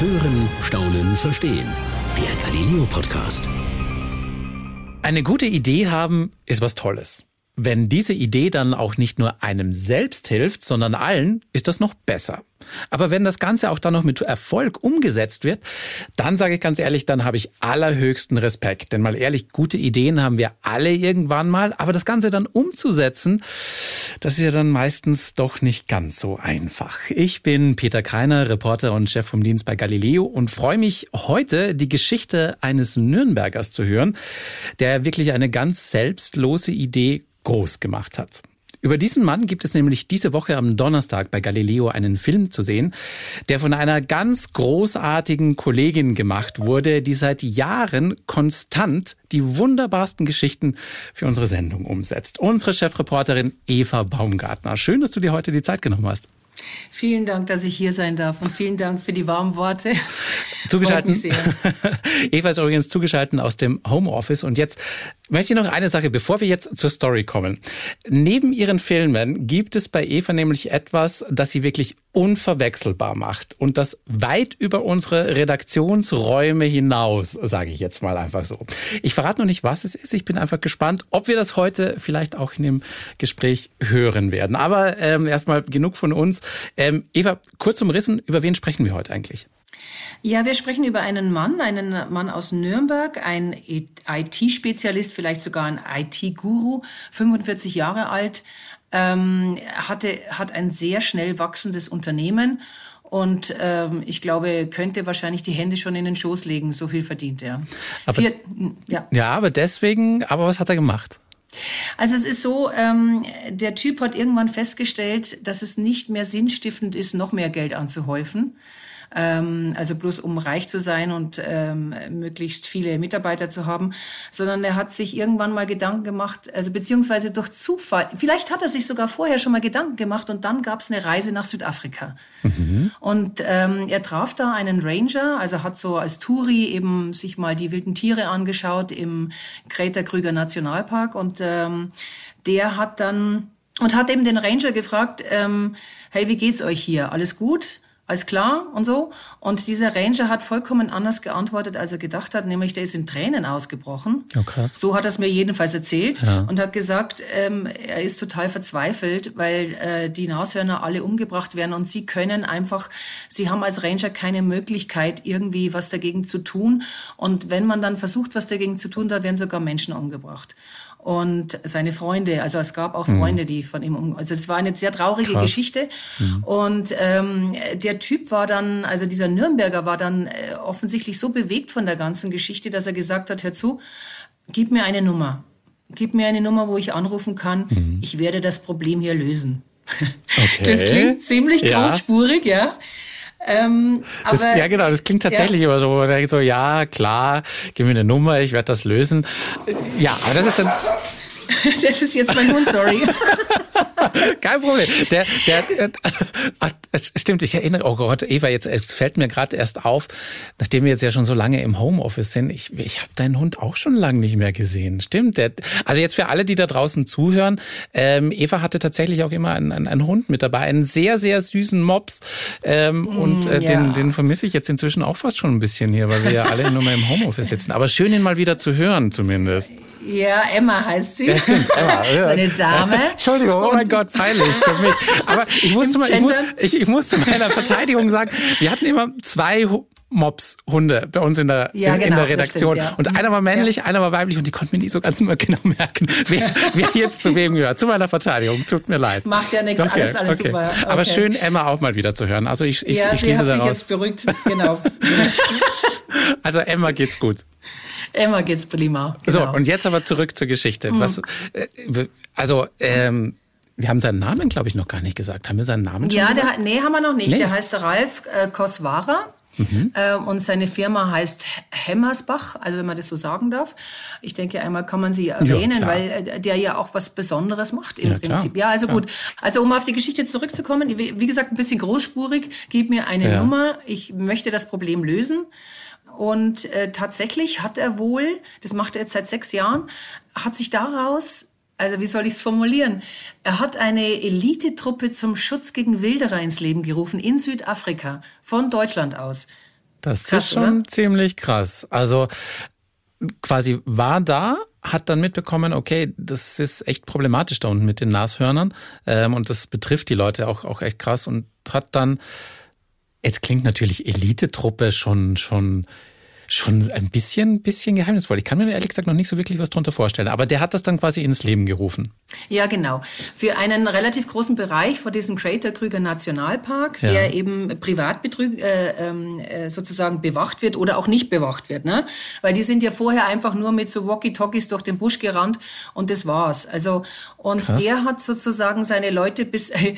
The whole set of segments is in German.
Hören, Staunen, Verstehen. Der Galileo Podcast. Eine gute Idee haben ist was Tolles. Wenn diese Idee dann auch nicht nur einem selbst hilft, sondern allen, ist das noch besser. Aber wenn das Ganze auch dann noch mit Erfolg umgesetzt wird, dann sage ich ganz ehrlich, dann habe ich allerhöchsten Respekt. Denn mal ehrlich, gute Ideen haben wir alle irgendwann mal, aber das Ganze dann umzusetzen, das ist ja dann meistens doch nicht ganz so einfach. Ich bin Peter Kreiner, Reporter und Chef vom Dienst bei Galileo und freue mich heute, die Geschichte eines Nürnbergers zu hören, der wirklich eine ganz selbstlose Idee groß gemacht hat. Über diesen Mann gibt es nämlich diese Woche am Donnerstag bei Galileo einen Film zu sehen, der von einer ganz großartigen Kollegin gemacht wurde, die seit Jahren konstant die wunderbarsten Geschichten für unsere Sendung umsetzt. Unsere Chefreporterin Eva Baumgartner. Schön, dass du dir heute die Zeit genommen hast. Vielen Dank, dass ich hier sein darf und vielen Dank für die warmen Worte. Zugeschalten. Eva ist übrigens zugeschaltet aus dem Homeoffice und jetzt möchte ich noch eine Sache, bevor wir jetzt zur Story kommen. Neben ihren Filmen gibt es bei Eva nämlich etwas, das sie wirklich unverwechselbar macht und das weit über unsere Redaktionsräume hinaus, sage ich jetzt mal einfach so. Ich verrate noch nicht, was es ist. Ich bin einfach gespannt, ob wir das heute vielleicht auch in dem Gespräch hören werden. Aber ähm, erstmal genug von uns. Ähm, Eva, kurz umrissen, über wen sprechen wir heute eigentlich? Ja, wir sprechen über einen Mann, einen Mann aus Nürnberg, ein IT-Spezialist, vielleicht sogar ein IT-Guru, 45 Jahre alt, ähm, hatte, hat ein sehr schnell wachsendes Unternehmen und ähm, ich glaube, könnte wahrscheinlich die Hände schon in den Schoß legen, so viel verdient er. Aber, Vier, ja. ja, aber deswegen, aber was hat er gemacht? Also es ist so, ähm, der Typ hat irgendwann festgestellt, dass es nicht mehr sinnstiftend ist, noch mehr Geld anzuhäufen ähm, also bloß um reich zu sein und ähm, möglichst viele Mitarbeiter zu haben, sondern er hat sich irgendwann mal Gedanken gemacht, also beziehungsweise durch Zufall, vielleicht hat er sich sogar vorher schon mal Gedanken gemacht und dann gab es eine Reise nach Südafrika. Mhm. Und ähm, er traf da einen Ranger, also hat so als Touri eben sich mal die wilden Tiere angeschaut im Greta Krüger Nationalpark und ähm, der hat dann und hat eben den Ranger gefragt, ähm, hey, wie geht's euch hier? Alles gut? Alles klar und so. Und dieser Ranger hat vollkommen anders geantwortet, als er gedacht hat, nämlich der ist in Tränen ausgebrochen. Oh, krass. So hat er es mir jedenfalls erzählt ja. und hat gesagt, ähm, er ist total verzweifelt, weil äh, die Nashörner alle umgebracht werden und sie können einfach, sie haben als Ranger keine Möglichkeit, irgendwie was dagegen zu tun. Und wenn man dann versucht, was dagegen zu tun, da werden sogar Menschen umgebracht und seine Freunde. Also es gab auch mhm. Freunde, die von ihm um. Also es war eine sehr traurige Krass. Geschichte. Mhm. Und ähm, der Typ war dann, also dieser Nürnberger war dann äh, offensichtlich so bewegt von der ganzen Geschichte, dass er gesagt hat: Hör zu, gib mir eine Nummer. Gib mir eine Nummer, wo ich anrufen kann. Mhm. Ich werde das Problem hier lösen. Okay. Das klingt ziemlich ja. großspurig, ja. Ähm, das, aber, ja, genau, das klingt tatsächlich ja. immer so, wo man denkt so, ja, klar, gib mir eine Nummer, ich werde das lösen. Ja, aber das ist dann. das ist jetzt mein Hund, sorry. Kein Problem. Der, der, der ach, stimmt, ich erinnere, oh Gott, Eva, jetzt es fällt mir gerade erst auf, nachdem wir jetzt ja schon so lange im Homeoffice sind, ich, ich habe deinen Hund auch schon lange nicht mehr gesehen. Stimmt. Der, also jetzt für alle, die da draußen zuhören, ähm, Eva hatte tatsächlich auch immer einen, einen, einen Hund mit dabei, einen sehr, sehr süßen Mops. Ähm, mm, und äh, ja. den, den vermisse ich jetzt inzwischen auch fast schon ein bisschen hier, weil wir ja alle nur mal im Homeoffice sitzen. Aber schön, ihn mal wieder zu hören, zumindest. Ja, Emma heißt sie. Ja, stimmt, Emma. Ja. so eine Dame. Entschuldigung, oh mein Gott. Gott, peinlich für mich. Aber ich musste mal, ich, muss, ich, ich muss zu meiner Verteidigung sagen, wir hatten immer zwei Mops, Hunde bei uns in der, ja, in, genau, in der Redaktion. Stimmt, ja. Und einer war männlich, ja. einer war weiblich und die konnten mir nicht so ganz genau merken, wer, wer jetzt zu wem gehört. Zu meiner Verteidigung. Tut mir leid. Macht ja nichts, okay, alles, alles okay. super. Okay. Aber schön, Emma auch mal wieder zu hören. Also ich, ich, ja, ich schließe daraus. Jetzt beruhigt. Genau. also Emma geht's gut. Emma geht's prima. Genau. So, und jetzt aber zurück zur Geschichte. Mhm. Was, äh, also, ähm, wir haben seinen Namen, glaube ich, noch gar nicht gesagt. Haben wir seinen Namen schon Ja, gesagt? der, nee, haben wir noch nicht. Nee. Der heißt Ralf äh, Koswara. Mhm. Äh, und seine Firma heißt Hemmersbach, also wenn man das so sagen darf. Ich denke, einmal kann man sie erwähnen, ja, weil äh, der ja auch was Besonderes macht im ja, Prinzip. Klar, ja, also klar. gut. Also um auf die Geschichte zurückzukommen, wie, gesagt, ein bisschen großspurig, gib mir eine ja. Nummer, ich möchte das Problem lösen. Und äh, tatsächlich hat er wohl, das macht er jetzt seit sechs Jahren, hat sich daraus also wie soll ich es formulieren? Er hat eine Elitetruppe zum Schutz gegen Wilderer ins Leben gerufen in Südafrika von Deutschland aus. Das krass, ist schon oder? ziemlich krass. Also quasi war da, hat dann mitbekommen, okay, das ist echt problematisch da unten mit den Nashörnern ähm, und das betrifft die Leute auch, auch echt krass und hat dann, jetzt klingt natürlich Elitetruppe schon, schon schon ein bisschen, bisschen geheimnisvoll. Ich kann mir ehrlich gesagt noch nicht so wirklich was drunter vorstellen. Aber der hat das dann quasi ins Leben gerufen. Ja, genau. Für einen relativ großen Bereich vor diesem Crater Krüger Nationalpark, ja. der eben privat äh, ähm, äh, sozusagen bewacht wird oder auch nicht bewacht wird. Ne? Weil die sind ja vorher einfach nur mit so Walkie-Talkies durch den Busch gerannt und das war's. Also und Krass. der hat sozusagen seine Leute bis äh,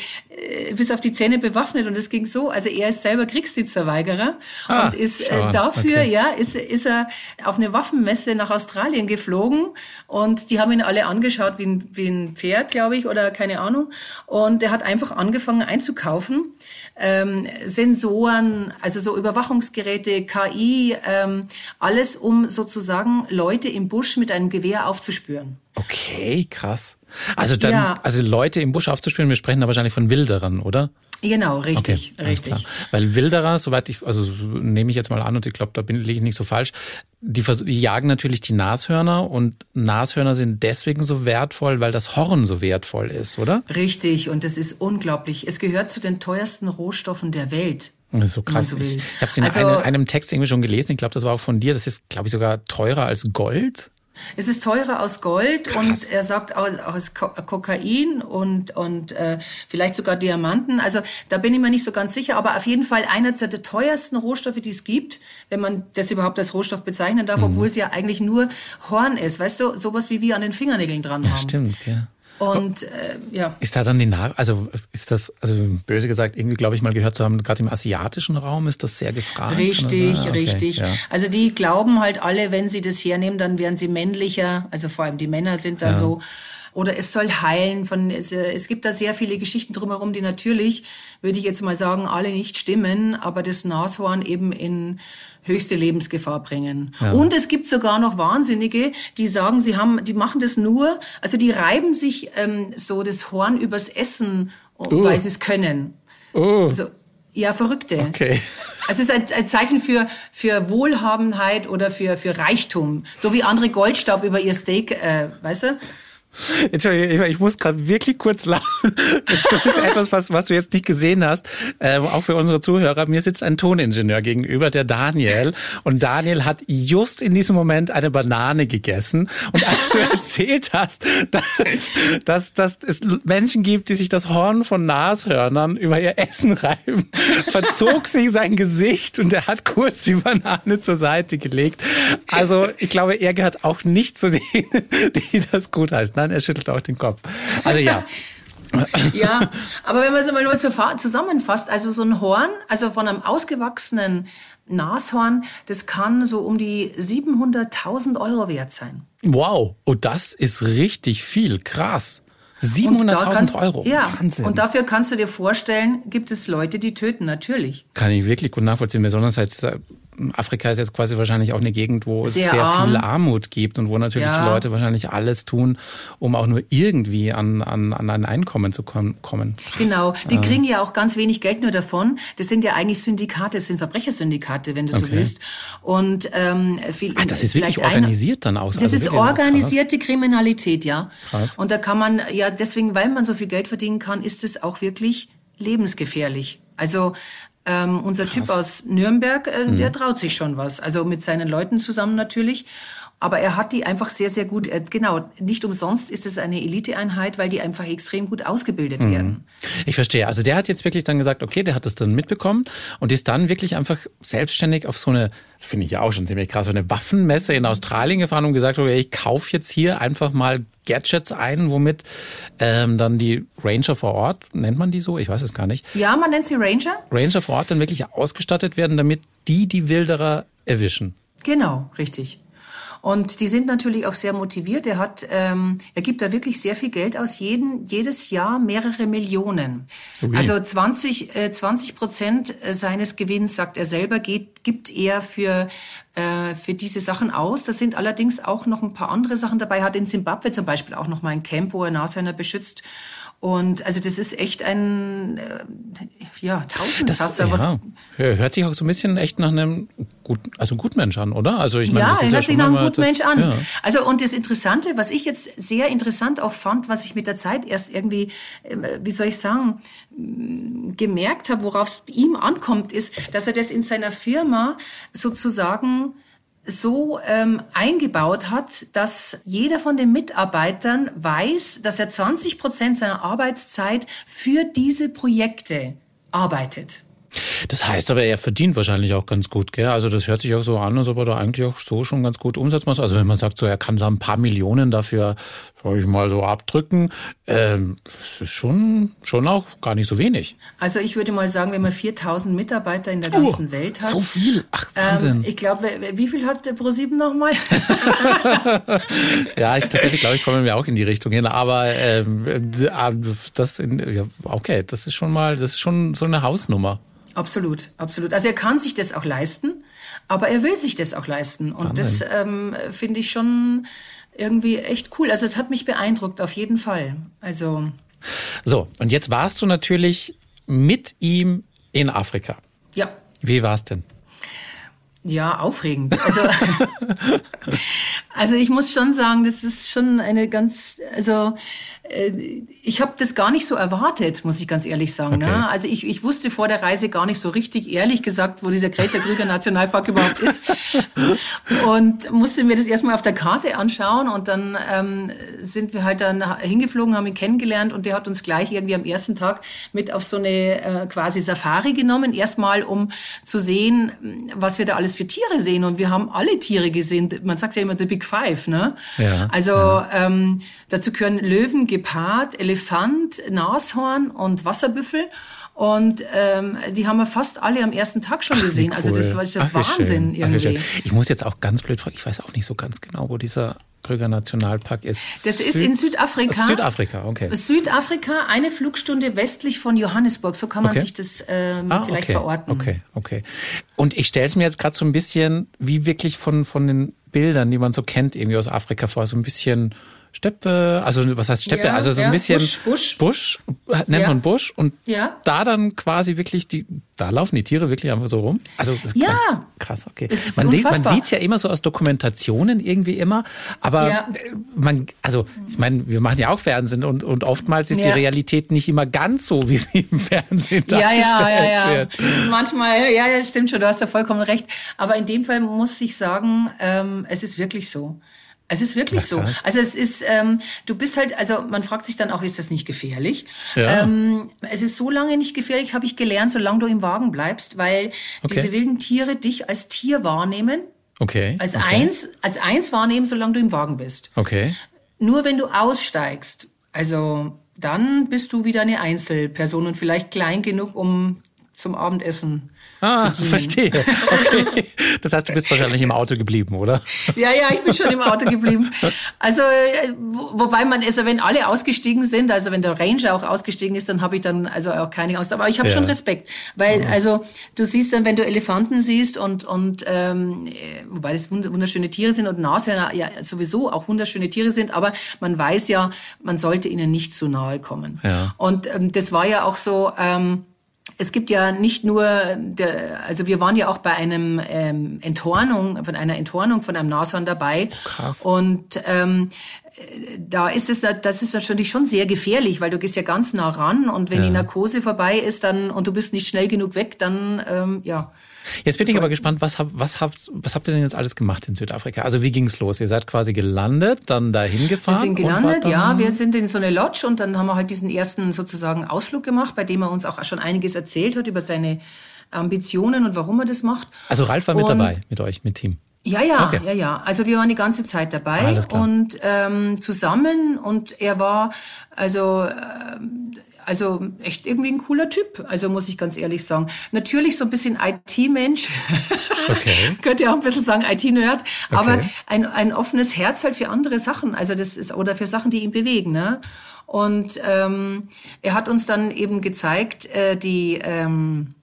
bis auf die Zähne bewaffnet und es ging so. Also er ist selber Kriegsdienstverweigerer ah, und ist äh, dafür okay. ja ist, ist er auf eine Waffenmesse nach Australien geflogen und die haben ihn alle angeschaut wie ein, wie ein Pferd, glaube ich, oder keine Ahnung. Und er hat einfach angefangen einzukaufen. Ähm, Sensoren, also so Überwachungsgeräte, KI, ähm, alles, um sozusagen Leute im Busch mit einem Gewehr aufzuspüren. Okay, krass. Also dann, ja. also Leute im Busch aufzuspüren, wir sprechen da wahrscheinlich von Wilderern, oder? Genau, richtig, okay, richtig. Klar. Weil Wilderer, soweit ich, also nehme ich jetzt mal an und ich glaube, da bin liege ich nicht so falsch, die, die jagen natürlich die Nashörner und Nashörner sind deswegen so wertvoll, weil das Horn so wertvoll ist, oder? Richtig, und das ist unglaublich. Es gehört zu den teuersten Rohstoffen der Welt. Das ist so krass. So ich ich habe es in also, einem, einem Text irgendwie schon gelesen. Ich glaube, das war auch von dir. Das ist, glaube ich, sogar teurer als Gold. Es ist teurer aus Gold Krass. und er sagt aus, aus Kokain und, und äh, vielleicht sogar Diamanten. Also da bin ich mir nicht so ganz sicher, aber auf jeden Fall einer der teuersten Rohstoffe, die es gibt, wenn man das überhaupt als Rohstoff bezeichnen darf, mhm. obwohl es ja eigentlich nur Horn ist. Weißt du, sowas wie wir an den Fingernägeln dran haben. Ja, stimmt, ja. Und äh, ja. Ist da dann die Nach also ist das, also böse gesagt, irgendwie glaube ich mal gehört zu haben, gerade im asiatischen Raum ist das sehr gefragt. Richtig, okay, richtig. Ja. Also die glauben halt alle, wenn sie das hernehmen, dann werden sie männlicher. Also vor allem die Männer sind dann ja. so oder es soll heilen. Von, es, es gibt da sehr viele Geschichten drumherum, die natürlich, würde ich jetzt mal sagen, alle nicht stimmen, aber das Nashorn eben in höchste Lebensgefahr bringen. Ja. Und es gibt sogar noch Wahnsinnige, die sagen, sie haben, die machen das nur, also die reiben sich ähm, so das Horn übers Essen, uh. weil sie es können. Uh. Also, ja, Verrückte. Okay. Also es ist ein, ein Zeichen für, für Wohlhabenheit oder für, für Reichtum. So wie andere Goldstaub über ihr Steak, äh, weißt du? Entschuldigung, ich muss gerade wirklich kurz lachen. Das, ist etwas, was, was du jetzt nicht gesehen hast, äh, auch für unsere Zuhörer. Mir sitzt ein Toningenieur gegenüber, der Daniel. Und Daniel hat just in diesem Moment eine Banane gegessen. Und als du erzählt hast, dass, dass, dass es Menschen gibt, die sich das Horn von Nashörnern über ihr Essen reiben, verzog sich sein Gesicht und er hat kurz die Banane zur Seite gelegt. Also ich glaube, er gehört auch nicht zu denen, die das gut heißen. Nein, er schüttelt auch den Kopf. Also ja. ja, aber wenn man es mal nur zusammenfasst, also so ein Horn, also von einem ausgewachsenen Nashorn, das kann so um die 700.000 Euro wert sein. Wow, oh, das ist richtig viel, krass. 700.000 Euro. Ja, Wahnsinn. und dafür kannst du dir vorstellen, gibt es Leute, die töten, natürlich. Kann ich wirklich gut nachvollziehen, besonders als Afrika ist jetzt quasi wahrscheinlich auch eine Gegend, wo es sehr, sehr viel Armut gibt und wo natürlich ja. die Leute wahrscheinlich alles tun, um auch nur irgendwie an, an, an ein Einkommen zu kommen. Krass. Genau, die ähm. kriegen ja auch ganz wenig Geld nur davon. Das sind ja eigentlich Syndikate, das sind Verbrechersyndikate, wenn du okay. so willst. Und ähm, viel, Ach, das ist wirklich organisiert dann aus. Das also ist organisierte Kriminalität, ja. Krass. Und da kann man ja deswegen, weil man so viel Geld verdienen kann, ist es auch wirklich lebensgefährlich. Also ähm, unser Krass. Typ aus Nürnberg, äh, mhm. der traut sich schon was. Also mit seinen Leuten zusammen natürlich. Aber er hat die einfach sehr, sehr gut, äh, genau, nicht umsonst ist es eine Eliteeinheit, weil die einfach extrem gut ausgebildet mhm. werden. Ich verstehe. Also der hat jetzt wirklich dann gesagt, okay, der hat das dann mitbekommen und ist dann wirklich einfach selbstständig auf so eine, finde ich ja auch schon ziemlich krass, so eine Waffenmesse in Australien gefahren und gesagt, okay, ich kaufe jetzt hier einfach mal Gadgets ein, womit ähm, dann die Ranger vor Ort, nennt man die so? Ich weiß es gar nicht. Ja, man nennt sie Ranger. Ranger vor Ort dann wirklich ausgestattet werden, damit die die Wilderer erwischen. Genau, richtig. Und die sind natürlich auch sehr motiviert. Er hat, ähm, er gibt da wirklich sehr viel Geld aus, jeden, jedes Jahr mehrere Millionen. Okay. Also 20, äh, 20 Prozent seines Gewinns, sagt er selber, geht, gibt er für äh, für diese Sachen aus. Da sind allerdings auch noch ein paar andere Sachen dabei. Er hat in Zimbabwe zum Beispiel auch noch mal ein Camp, wo er Nashörner beschützt Und also das ist echt ein äh, ja Tausendsasser. Das, ja. Hört sich auch so ein bisschen echt nach einem gut, also Gutmensch an, oder? Also ich meine, ja, das ist hört ja sich nach einem Gutmensch an. Ja. Also und das Interessante, was ich jetzt sehr interessant auch fand, was ich mit der Zeit erst irgendwie, äh, wie soll ich sagen, m, gemerkt habe, worauf es ihm ankommt, ist, dass er das in seiner Firma sozusagen so ähm, eingebaut hat, dass jeder von den Mitarbeitern weiß, dass er 20 Prozent seiner Arbeitszeit für diese Projekte arbeitet. Das heißt aber, er verdient wahrscheinlich auch ganz gut, gell? Also das hört sich auch so an, als ob er da eigentlich auch so schon ganz gut Umsatz macht. Also wenn man sagt, so er kann da ein paar Millionen dafür, sag ich mal, so abdrücken, ähm, das ist schon, schon auch gar nicht so wenig. Also ich würde mal sagen, wenn man 4000 Mitarbeiter in der ganzen Welt hat. So viel? Ach, Wahnsinn. Ähm, ich glaube, wie viel hat der Pro7 nochmal? Ja, ich, tatsächlich glaube ich, kommen wir auch in die Richtung hin. Aber ähm, äh, das, in, ja, okay, das ist schon mal, das ist schon so eine Hausnummer. Absolut, absolut. Also er kann sich das auch leisten, aber er will sich das auch leisten. Und das ähm, finde ich schon irgendwie echt cool. Also es hat mich beeindruckt, auf jeden Fall. Also So, und jetzt warst du natürlich mit ihm in Afrika. ja, Wie war's denn? Ja, aufregend. Also, also ich muss schon sagen, das ist schon eine ganz, also ich habe das gar nicht so erwartet, muss ich ganz ehrlich sagen. Okay. Ne? Also ich, ich wusste vor der Reise gar nicht so richtig, ehrlich gesagt, wo dieser Greta Krüger Nationalpark überhaupt ist. Und musste mir das erstmal auf der Karte anschauen und dann ähm, sind wir halt dann hingeflogen, haben ihn kennengelernt und der hat uns gleich irgendwie am ersten Tag mit auf so eine äh, quasi Safari genommen. Erstmal, um zu sehen, was wir da alles für Tiere sehen. Und wir haben alle Tiere gesehen. Man sagt ja immer The Big Five, ne? Ja, Also Ähm, dazu gehören Löwen, Gepard, Elefant, Nashorn und Wasserbüffel. Und ähm, die haben wir fast alle am ersten Tag schon gesehen. Also das war der Ach, Wahnsinn. Ach, irgendwie. schön. Ich muss jetzt auch ganz blöd fragen, ich weiß auch nicht so ganz genau, wo dieser Krüger Nationalpark ist. Das ist in Südafrika. Südafrika, okay. Südafrika, eine Flugstunde westlich von Johannesburg. So kann man Okay. sich das ähm, Ah, vielleicht okay. verorten. Okay, okay. Und ich stelle es mir jetzt gerade so ein bisschen wie wirklich von, von den Bildern, die man so kennt, irgendwie aus Afrika vor, so ein bisschen Steppe, also was heißt Steppe? Ja, also so ein ja, bisschen Busch, Busch. Busch nennt Ja. man Busch und da dann quasi wirklich die, da laufen die Tiere wirklich einfach so rum. Also Ja. krass, okay. Es man man unfassbar. sieht's ja immer so aus Dokumentationen irgendwie immer, aber man, also ich meine, wir machen ja auch Fernsehen und, und oftmals ist die. Realität nicht immer ganz so, wie sie im Fernsehen Ja, dargestellt ja, ja, ja. wird. Manchmal, ja, ja, stimmt schon, du hast ja vollkommen recht. Aber in dem Fall muss ich sagen, ähm, es ist wirklich so. Es ist wirklich Ach, so. Also es ist, ähm, du bist halt, also man fragt sich dann auch, ist das nicht gefährlich? Ja. Ähm, es ist so lange nicht gefährlich, habe ich gelernt, solange du im Wagen bleibst, weil Okay. diese wilden Tiere dich als Tier wahrnehmen, Okay. als okay. eins, als eins wahrnehmen, solange du im Wagen bist. Okay. Nur wenn du aussteigst, also dann bist du wieder eine Einzelperson und vielleicht klein genug, um zum Abendessen Ah, verstehe. Okay. Das heißt, du bist wahrscheinlich im Auto geblieben, oder? Ja, ja, ich bin schon im Auto geblieben. Also, äh, wo, wobei man, also wenn alle ausgestiegen sind, also wenn der Ranger auch ausgestiegen ist, dann habe ich dann also auch keine Angst. Aber ich habe Ja. schon Respekt, weil also du siehst dann, wenn du Elefanten siehst und und ähm, äh, wobei das wund- wunderschöne Tiere sind und Nashörner ja sowieso auch wunderschöne Tiere sind, aber man weiß ja, man sollte ihnen nicht zu nahe kommen. Ja. Und ähm, das war ja auch so. Ähm, es gibt ja nicht nur, der, also wir waren ja auch bei einem ähm, Enthornung, von einer Enthornung von einem Nashorn dabei. krass. Und ähm, äh, da ist es, das ist natürlich schon sehr gefährlich, weil du gehst ja ganz nah ran und wenn die Narkose vorbei ist, dann und du bist nicht schnell genug weg, dann ähm, ja. Jetzt bin ich aber gespannt, was, hab, was, habt, was habt ihr denn jetzt alles gemacht in Südafrika? Also wie ging's los? Ihr seid quasi gelandet, dann dahin Wir gefahren? sind und wart gelandet, ja. Wir sind in so eine Lodge und dann haben wir halt diesen ersten sozusagen Ausflug gemacht, bei dem er uns auch schon einiges erzählt hat über seine Ambitionen und warum er das macht. Also Ralf war mit Und- dabei, mit euch, mit Team. Ja, ja, Okay. ja, ja. Also wir waren die ganze Zeit dabei und ähm, zusammen und er war also ähm, also echt irgendwie ein cooler Typ. Also muss ich ganz ehrlich sagen. Natürlich so ein bisschen IT-Mensch. Okay. Könnt ihr auch ein bisschen sagen, IT-Nerd. Aber Okay. ein, ein offenes Herz halt für andere Sachen. Also das ist, oder für Sachen, die ihn bewegen, ne? Und ähm, er hat uns dann eben gezeigt, äh, die ähm,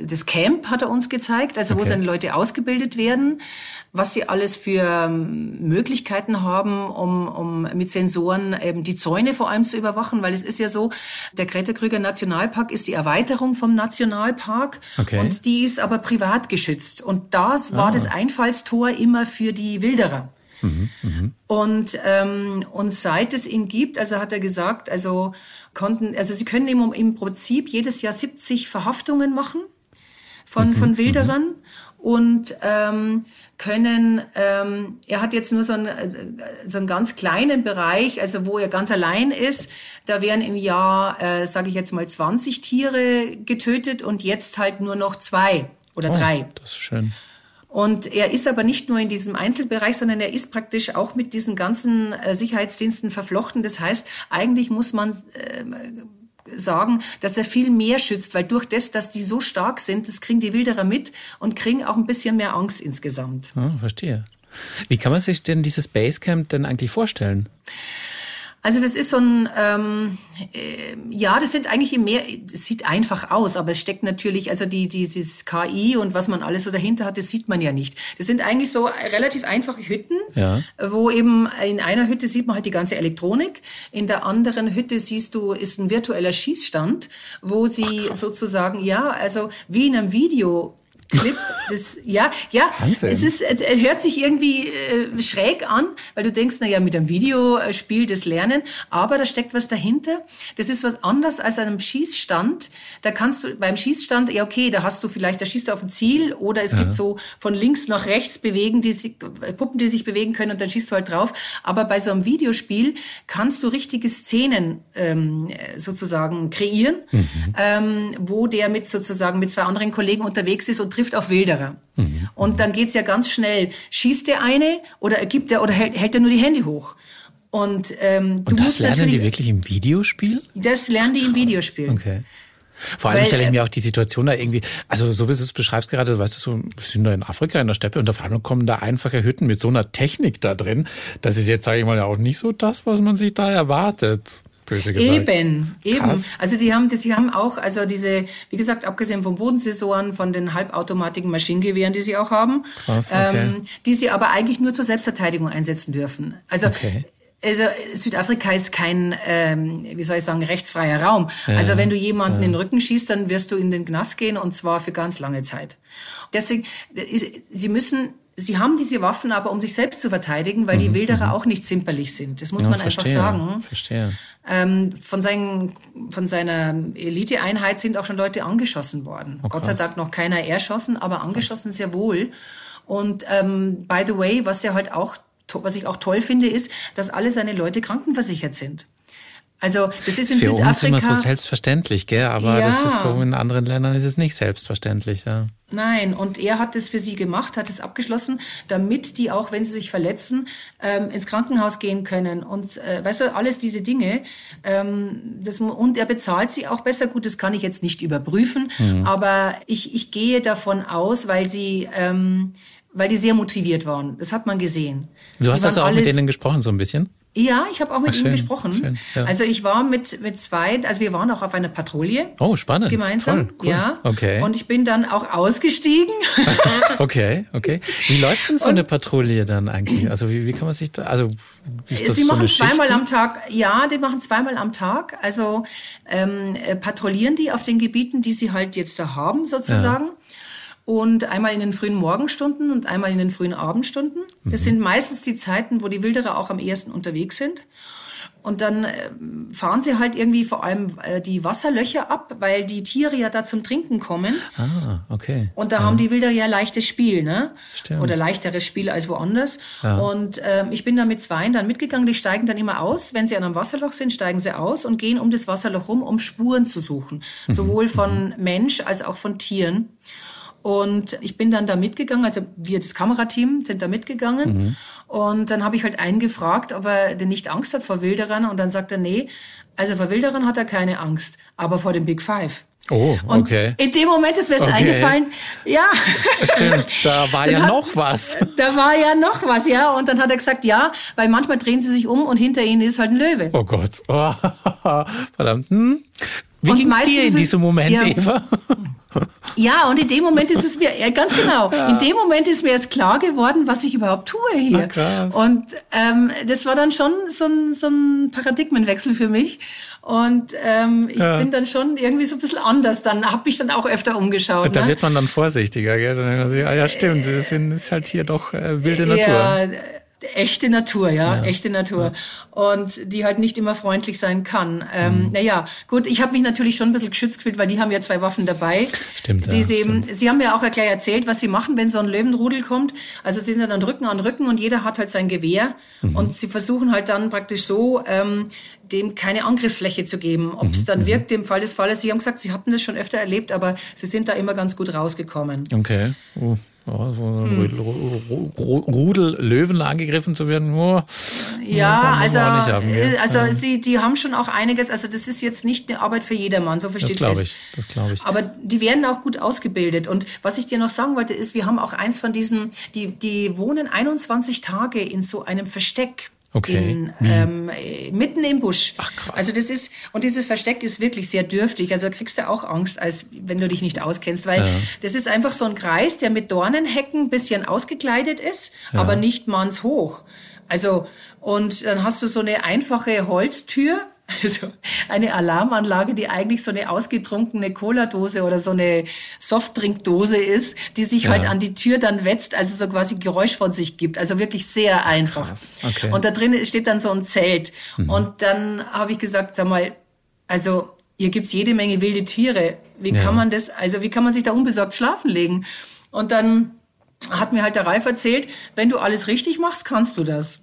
das Camp hat er uns gezeigt, also okay. wo seine Leute ausgebildet werden, was sie alles für ähm, Möglichkeiten haben, um, um mit Sensoren eben die Zäune vor allem zu überwachen, weil es ist ja so, der Greta-Krüger Nationalpark ist die Erweiterung vom Nationalpark okay. und die ist aber privat geschützt und das war ah. das Einfallstor immer für die Wilderer. Mhm, mh. Und ähm, und seit es ihn gibt, also hat er gesagt, also konnten, also sie können im, im Prinzip jedes Jahr 70 Verhaftungen machen von mhm, von Wilderern mhm. und ähm, können, ähm, er hat jetzt nur so einen, so einen ganz kleinen Bereich, also wo er ganz allein ist, da werden im Jahr, äh, sage ich jetzt mal, 20 Tiere getötet und jetzt halt nur noch zwei oder oh, drei. Das ist schön. Und er ist aber nicht nur in diesem Einzelbereich, sondern er ist praktisch auch mit diesen ganzen äh, Sicherheitsdiensten verflochten. Das heißt, eigentlich muss man äh, sagen, dass er viel mehr schützt, weil durch das, dass die so stark sind, das kriegen die Wilderer mit und kriegen auch ein bisschen mehr Angst insgesamt. Ah, verstehe. Wie kann man sich denn dieses Basecamp denn eigentlich vorstellen? Also das ist so ein, ähm, äh, ja, das sind eigentlich mehr, es sieht einfach aus, aber es steckt natürlich, also die, dieses KI und was man alles so dahinter hat, das sieht man ja nicht. Das sind eigentlich so relativ einfache Hütten, ja. wo eben in einer Hütte sieht man halt die ganze Elektronik, in der anderen Hütte siehst du, ist ein virtueller Schießstand, wo sie Ach, sozusagen, ja, also wie in einem Video Clip. Das, ja, ja. Wahnsinn. Es ist, es hört sich irgendwie äh, schräg an, weil du denkst, na ja, mit einem Videospiel das Lernen, aber da steckt was dahinter. Das ist was anderes als einem Schießstand. Da kannst du beim Schießstand, ja okay, da hast du vielleicht, da schießt du auf ein Ziel oder es ja. gibt so von links nach rechts bewegen, die sich, Puppen, die sich bewegen können und dann schießt du halt drauf. Aber bei so einem Videospiel kannst du richtige Szenen ähm, sozusagen kreieren, mhm. ähm, wo der mit sozusagen mit zwei anderen Kollegen unterwegs ist und trifft auf Wilderer. Mhm. Und dann geht's ja ganz schnell. Schießt der eine oder gibt er oder hält, hält er nur die Hände hoch? Und, ähm, du Und das musst lernen die wirklich im Videospiel? Das lernen die im Videospiel. Okay. Vor allem Weil, stelle ich mir auch die Situation da irgendwie, also so wie du es beschreibst gerade, weißt du, so, wir sind da in Afrika in der Steppe und auf einmal kommen da einfache Hütten mit so einer Technik da drin. Das ist jetzt, sage ich mal, ja auch nicht so das, was man sich da erwartet. Böse gesagt. Eben, eben. Krass. Also die haben, die haben auch, also diese, wie gesagt, abgesehen von Bodensensoren, von den halbautomatigen Maschinengewehren, die sie auch haben, Krass, okay. ähm, die sie aber eigentlich nur zur Selbstverteidigung einsetzen dürfen. Also okay. Also Südafrika ist kein, ähm, wie soll ich sagen, rechtsfreier Raum. Ja, also wenn du jemanden ja. in den Rücken schießt, dann wirst du in den Knast gehen und zwar für ganz lange Zeit. Deswegen, sie müssen sie haben diese Waffen aber, um sich selbst zu verteidigen, weil mhm, die Wilderer mhm. auch nicht zimperlich sind. Das muss ja, man verstehe, einfach sagen. Verstehe. Ähm, von, seinen, von seiner Eliteeinheit sind auch schon Leute angeschossen worden. Oh, Gott sei Dank noch keiner erschossen, aber angeschossen sehr wohl. Und ähm, by the way, was er halt auch, was ich auch toll finde, ist, dass alle seine Leute krankenversichert sind. Also das ist in Für Südafrika uns immer so selbstverständlich, gell? Aber ja. das ist so in anderen Ländern ist es nicht selbstverständlich, ja. Nein, und er hat es für sie gemacht, hat es abgeschlossen, damit die auch, wenn sie sich verletzen, ähm, ins Krankenhaus gehen können und äh, weißt du, alles diese Dinge. Ähm, das, und er bezahlt sie auch besser. Gut, das kann ich jetzt nicht überprüfen, mhm. aber ich, ich gehe davon aus, weil sie ähm, weil die sehr motiviert waren. Das hat man gesehen. Du hast also auch mit denen gesprochen so ein bisschen? Ja, ich habe auch mit Ach, ihm schön, gesprochen. Schön, ja. Also ich war mit mit zwei, also wir waren auch auf einer Patrouille. Oh, spannend. Gemeinsam, Toll, cool. ja. Okay. Und ich bin dann auch ausgestiegen. okay, okay. Wie läuft denn so eine Patrouille dann eigentlich? Also wie, wie kann man sich da, also ist das Sie so machen zweimal am Tag. Ja, die machen zweimal am Tag. Also ähm, äh, patrouillieren die auf den Gebieten, die sie halt jetzt da haben sozusagen. Ja und einmal in den frühen Morgenstunden und einmal in den frühen Abendstunden. Das mhm. sind meistens die Zeiten, wo die Wilderer auch am ehesten unterwegs sind. Und dann äh, fahren sie halt irgendwie vor allem äh, die Wasserlöcher ab, weil die Tiere ja da zum Trinken kommen. Ah, okay. Und da ja. haben die Wilderer ja leichtes Spiel, ne? Stimmt. Oder leichteres Spiel als woanders. Ja. Und ähm, ich bin da mit zweien dann mitgegangen, die steigen dann immer aus. Wenn sie an einem Wasserloch sind, steigen sie aus und gehen um das Wasserloch rum, um Spuren zu suchen. Mhm. Sowohl von mhm. Mensch als auch von Tieren. Und ich bin dann da mitgegangen, also wir, das Kamerateam, sind da mitgegangen. Mhm. Und dann habe ich halt einen gefragt, ob er denn nicht Angst hat vor Wilderern. Und dann sagt er, nee, also vor Wilderern hat er keine Angst, aber vor dem Big Five. Oh, okay. Und in dem Moment ist mir okay. eingefallen, ja. Stimmt, da war ja hat, noch was. Da war ja noch was, ja. Und dann hat er gesagt, ja, weil manchmal drehen sie sich um und hinter ihnen ist halt ein Löwe. Oh Gott. Oh, verdammt. Hm. Wie ging es dir in diesem Moment, ja. Eva? Ja, und in dem Moment ist es mir, ja, ganz genau, ja. in dem Moment ist mir erst klar geworden, was ich überhaupt tue hier. Ach, und ähm, das war dann schon so ein, so ein Paradigmenwechsel für mich. Und ähm, ich ja. bin dann schon irgendwie so ein bisschen anders. Dann habe ich dann auch öfter umgeschaut. Da ne? wird man dann vorsichtiger, gell? Dann ah ja, stimmt, das ist halt hier doch äh, wilde Natur. Ja, echte Natur, ja, ja. echte Natur. Ja. Und die halt nicht immer freundlich sein kann. Ähm, mhm. Naja, gut, ich habe mich natürlich schon ein bisschen geschützt gefühlt, weil die haben ja zwei Waffen dabei. Stimmt. Die ja, sie, eben, sie haben mir auch gleich erzählt, was sie machen, wenn so ein Löwenrudel kommt. Also sie sind dann Rücken an Rücken und jeder hat halt sein Gewehr. Mhm. Und sie versuchen halt dann praktisch so, ähm, dem keine Angriffsfläche zu geben. Ob es mhm. dann mhm. wirkt im Fall des Falles. Sie haben gesagt, sie hatten das schon öfter erlebt, aber sie sind da immer ganz gut rausgekommen. Okay. Uh. Oh, so ein hm. Rudel Löwen angegriffen zu werden. Oh, ja, also, haben, äh, also ja. sie, die haben schon auch einiges. Also das ist jetzt nicht eine Arbeit für jedermann, so versteht das ich. Das glaube ich. Aber die werden auch gut ausgebildet. Und was ich dir noch sagen wollte, ist, wir haben auch eins von diesen, die die wohnen 21 Tage in so einem Versteck Okay. In, ähm, mitten im Busch. Ach krass. Also das ist und dieses Versteck ist wirklich sehr dürftig. Also da kriegst du auch Angst, als wenn du dich nicht auskennst, weil ja. das ist einfach so ein Kreis, der mit Dornenhecken ein bisschen ausgekleidet ist, ja. aber nicht mannshoch. Also und dann hast du so eine einfache Holztür also eine Alarmanlage, die eigentlich so eine ausgetrunkene Cola-Dose oder so eine Softdrinkdose ist, die sich halt ja. halt an die Tür dann wetzt, also so quasi Geräusch von sich gibt. Also wirklich sehr einfach. Okay. Und da drin steht dann so ein Zelt. Mhm. Und dann habe ich gesagt, sag mal, also hier gibt's jede Menge wilde Tiere. Wie ja. kann man das, also wie kann man sich da unbesorgt schlafen legen? Und dann hat mir halt der Ralf erzählt, wenn du alles richtig machst, kannst du das.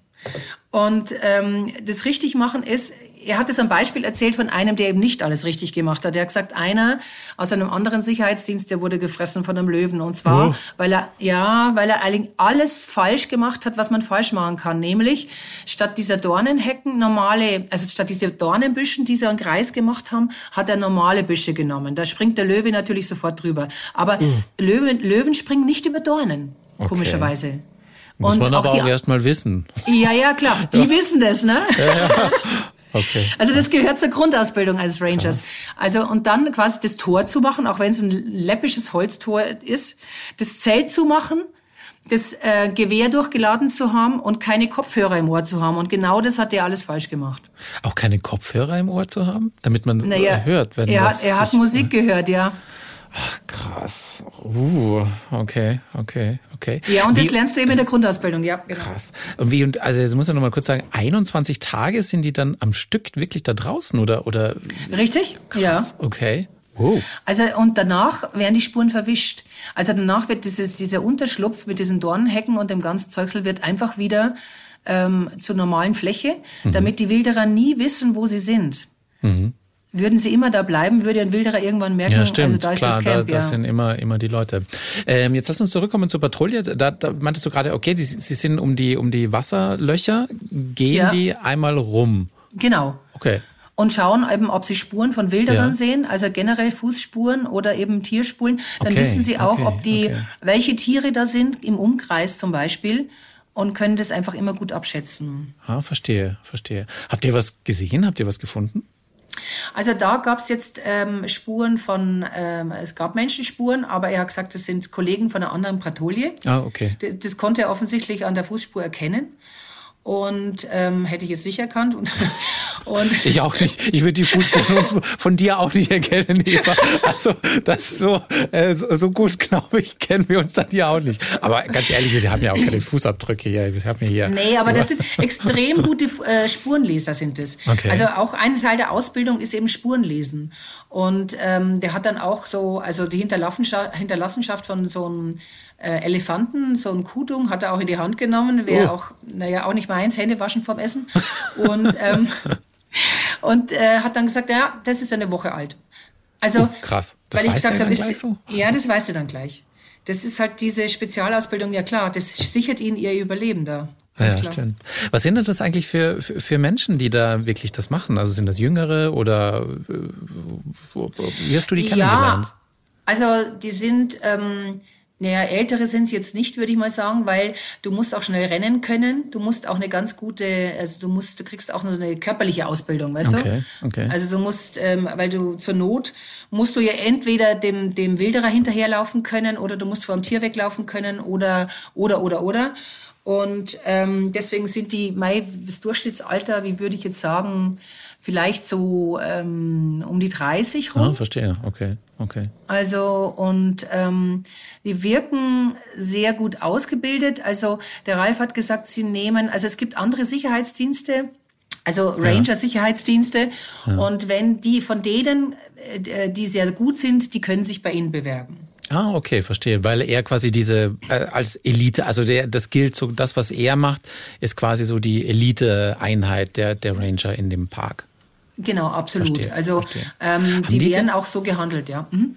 Und ähm, das richtig machen ist, er hat es am Beispiel erzählt von einem, der eben nicht alles richtig gemacht hat. Er hat gesagt, einer aus einem anderen Sicherheitsdienst, der wurde gefressen von einem Löwen. Und zwar, oh. weil er, ja, weil er eigentlich alles falsch gemacht hat, was man falsch machen kann. Nämlich, statt dieser Dornenhecken normale, also statt dieser Dornenbüschen, die sie einen Kreis gemacht haben, hat er normale Büsche genommen. Da springt der Löwe natürlich sofort drüber. Aber mhm. Löwen, Löwen springen nicht über Dornen, okay. komischerweise. Muss und man aber auch, auch erstmal wissen. Ja, ja, klar. Die ja. wissen das, ne? Ja, ja. Okay. Also das gehört zur Grundausbildung eines Rangers. Also und dann quasi das Tor zu machen, auch wenn es ein läppisches Holztor ist, das Zelt zu machen, das äh, Gewehr durchgeladen zu haben und keine Kopfhörer im Ohr zu haben. Und genau das hat er alles falsch gemacht. Auch keine Kopfhörer im Ohr zu haben, damit man naja, hört, wenn er hat, er hat Musik gehört, ja. Ach, krass. Uh, okay, okay, okay. Ja, und wie, das lernst du eben in der Grundausbildung, ja. Genau. Krass. Und wie, und also jetzt muss ich noch mal kurz sagen, 21 Tage sind die dann am Stück wirklich da draußen oder? oder? Richtig, krass. ja. Okay. Wow. Also und danach werden die Spuren verwischt. Also danach wird dieses, dieser Unterschlupf mit diesen Dornenhecken und dem ganzen Zeugsel wird einfach wieder ähm, zur normalen Fläche, mhm. damit die Wilderer nie wissen, wo sie sind. Mhm. Würden sie immer da bleiben, würde ein Wilderer irgendwann merken, ja, stimmt, also da ist klar, das Camp. Da, das ja. sind immer, immer die Leute. Ähm, jetzt lass uns zurückkommen zur Patrouille. Da, da meintest du gerade, okay, die, sie sind um die, um die Wasserlöcher, gehen ja. die einmal rum. Genau. Okay. Und schauen eben, ob sie Spuren von Wilderern ja. sehen, also generell Fußspuren oder eben Tierspuren. Dann okay, wissen sie auch, okay, ob die, okay. welche Tiere da sind, im Umkreis zum Beispiel und können das einfach immer gut abschätzen. Ah, verstehe, verstehe. Habt ihr was gesehen? Habt ihr was gefunden? Also da gab es jetzt ähm, Spuren von, ähm, es gab Menschenspuren, aber er hat gesagt, das sind Kollegen von einer anderen Patrouille. Ah, okay. Das, das konnte er offensichtlich an der Fußspur erkennen und ähm, hätte ich jetzt nicht erkannt. Und, und ich auch nicht. Ich würde die Fußboden von dir auch nicht erkennen, Eva. Also das so, äh, so, so gut, glaube ich, kennen wir uns dann ja auch nicht. Aber ganz ehrlich, wir haben ja auch keine Fußabdrücke hier. Wir haben hier nee, aber das sind extrem gute äh, Spurenleser sind es. Okay. Also auch ein Teil der Ausbildung ist eben Spurenlesen. Und ähm, der hat dann auch so, also die Hinterlassenschaft von so einem äh, Elefanten, so ein Kudung, hat er auch in die Hand genommen. Wäre oh. auch, naja, auch nicht meins, Hände waschen vorm Essen. Und, ähm, und äh, hat dann gesagt, ja, das ist eine Woche alt. Also, oh, krass. Das weil ich gesagt habe, ist, so? ja, das weißt du dann gleich. Das ist halt diese Spezialausbildung, ja klar, das sichert ihnen ihr Überleben da. Ja, stimmt. Was sind das eigentlich für, für, für, Menschen, die da wirklich das machen? Also sind das Jüngere oder äh, wie hast du die kennengelernt? Ja, also die sind, ähm, Naja, ältere sind es jetzt nicht, würde ich mal sagen, weil du musst auch schnell rennen können. Du musst auch eine ganz gute, also du musst, du kriegst auch noch eine körperliche Ausbildung, weißt Okay, du? okay. Also du musst, ähm, weil du zur Not musst du ja entweder dem dem Wilderer hinterherlaufen können oder du musst vor dem Tier weglaufen können oder oder oder oder. Und ähm, deswegen sind die, mein das Durchschnittsalter, wie würde ich jetzt sagen, vielleicht so ähm, um die 30 rum. Ah, verstehe. Okay, okay. Also und ähm, die wirken sehr gut ausgebildet. Also der Ralf hat gesagt, sie nehmen, also es gibt andere Sicherheitsdienste, also Ranger-Sicherheitsdienste. Und wenn die von denen, äh, die sehr gut sind, die können sich bei ihnen bewerben. Ah, okay, verstehe. Weil er quasi diese äh, als Elite, also der das gilt so, das was er macht, ist quasi so die Elite-Einheit der der Ranger in dem Park. Genau, absolut. Verstehe, also verstehe. ähm, die die werden denn- auch so gehandelt, ja. Mhm.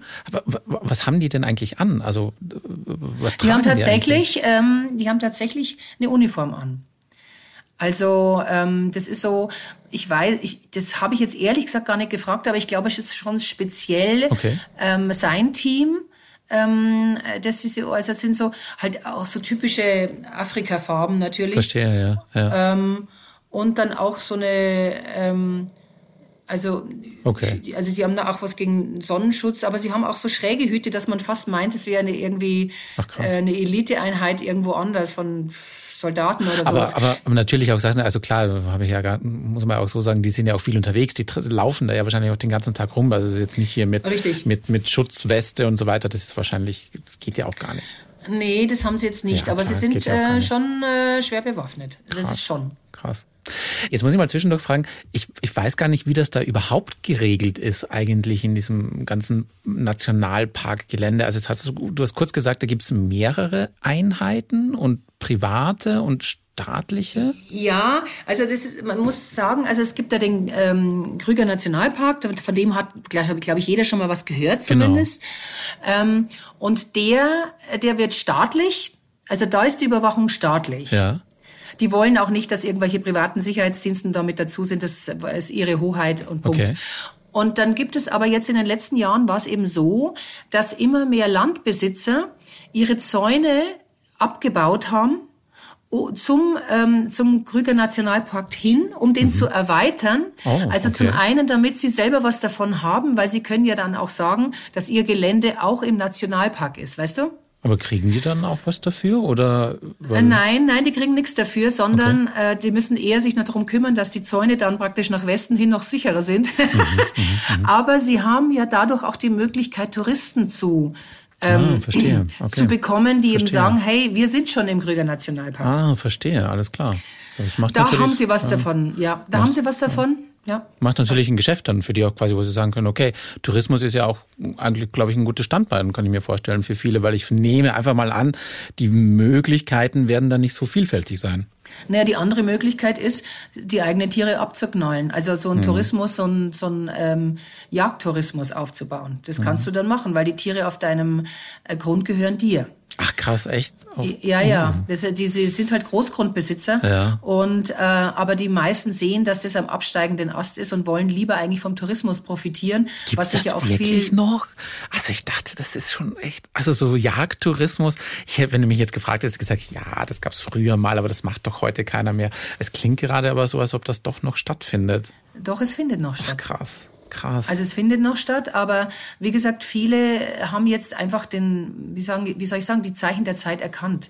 Was haben die denn eigentlich an? Also äh, was Die tragen haben die eigentlich? tatsächlich, ähm, die haben tatsächlich eine Uniform an. Also ähm, das ist so, ich weiß, ich, das habe ich jetzt ehrlich gesagt gar nicht gefragt, aber ich glaube, es ist schon speziell Okay. ähm, sein Team. Ähm, das ist so, also das sind so halt auch so typische Afrika-Farben natürlich. Verstehe, ja. ja. Ähm, und dann auch so eine, ähm, also, Okay. also sie haben da auch was gegen Sonnenschutz, aber sie haben auch so schräge Hüte, dass man fast meint, es wäre eine irgendwie Ach, äh, eine Eliteeinheit irgendwo anders von Soldaten oder sowas. Aber, aber, aber natürlich auch Sachen, also klar, habe ich ja gar, muss man auch so sagen, die sind ja auch viel unterwegs, die laufen da ja wahrscheinlich auch den ganzen Tag rum. Also jetzt nicht hier mit, Richtig. mit, mit Schutzweste und so weiter, das ist wahrscheinlich, das geht ja auch gar nicht. Nee, das haben sie jetzt nicht, Ja, aber klar, sie sind äh, schon äh, schwer bewaffnet. Das ist schon. Krass. Jetzt muss ich mal zwischendurch fragen, ich, ich weiß gar nicht, wie das da überhaupt geregelt ist eigentlich in diesem ganzen Nationalparkgelände. Also jetzt hast du, du hast kurz gesagt, da gibt es mehrere Einheiten und private und staatliche. Ja, also das ist, man muss sagen, also es gibt da den ähm, Krüger Nationalpark, von dem hat, glaube glaub ich, jeder schon mal was gehört Genau. zumindest. Ähm, und der, der wird staatlich, also da ist die Überwachung staatlich. Ja. Die wollen auch nicht, dass irgendwelche privaten Sicherheitsdiensten damit dazu sind. Das ist ihre Hoheit und Punkt. Okay. Und dann gibt es aber jetzt in den letzten Jahren war es eben so, dass immer mehr Landbesitzer ihre Zäune abgebaut haben zum, ähm, zum Krüger Nationalpark hin, um den zu erweitern. Mhm. Oh, also okay. zum einen, damit sie selber was davon haben, weil sie können ja dann auch sagen, dass ihr Gelände auch im Nationalpark ist, weißt du? Aber kriegen die dann auch was dafür oder? Äh, Nein, nein, die kriegen nichts dafür, sondern äh, die müssen eher sich noch darum kümmern, dass die Zäune dann praktisch nach Westen hin noch sicherer sind. Aber sie haben ja dadurch auch die Möglichkeit, Touristen zu ah, verstehe. Okay. zu bekommen, die eben Verstehe. sagen, hey, wir sind schon im Krüger Nationalpark. Ah, verstehe, alles klar. Das macht da haben sie was davon, ja. Da haben sie was davon, ja. macht natürlich ein Geschäft dann für die auch quasi, wo sie sagen können, okay, Tourismus ist ja auch eigentlich, glaube ich, ein gutes Standbein, kann ich mir vorstellen, für viele, weil ich nehme einfach mal an, die Möglichkeiten werden dann nicht so vielfältig sein. Naja, die andere Möglichkeit ist, die eigenen Tiere abzuknallen. Also so ein Mhm. Tourismus, so ein, so ein ähm, Jagdtourismus aufzubauen. Das Mhm. kannst du dann machen, weil die Tiere auf deinem äh, Grund gehören dir. Ach krass, echt? Oh, Ja, ja. Das, die, sie sind halt Großgrundbesitzer. Ja. Und äh, aber die meisten sehen, dass das am absteigenden Ast ist und wollen lieber eigentlich vom Tourismus profitieren. Gibt's was sich das ja auch wirklich viel noch? Also ich dachte, das ist schon echt, also so Jagdtourismus. Ich hätte, wenn du mich jetzt gefragt hättest, gesagt, ja, das gab's früher mal, aber das macht doch heute keiner mehr. Es klingt gerade aber so, als ob das doch noch stattfindet. Doch, es findet noch statt. Krass, krass. Also es findet noch statt, aber wie gesagt, viele haben jetzt einfach den, wie sagen, wie soll ich sagen, die Zeichen der Zeit erkannt.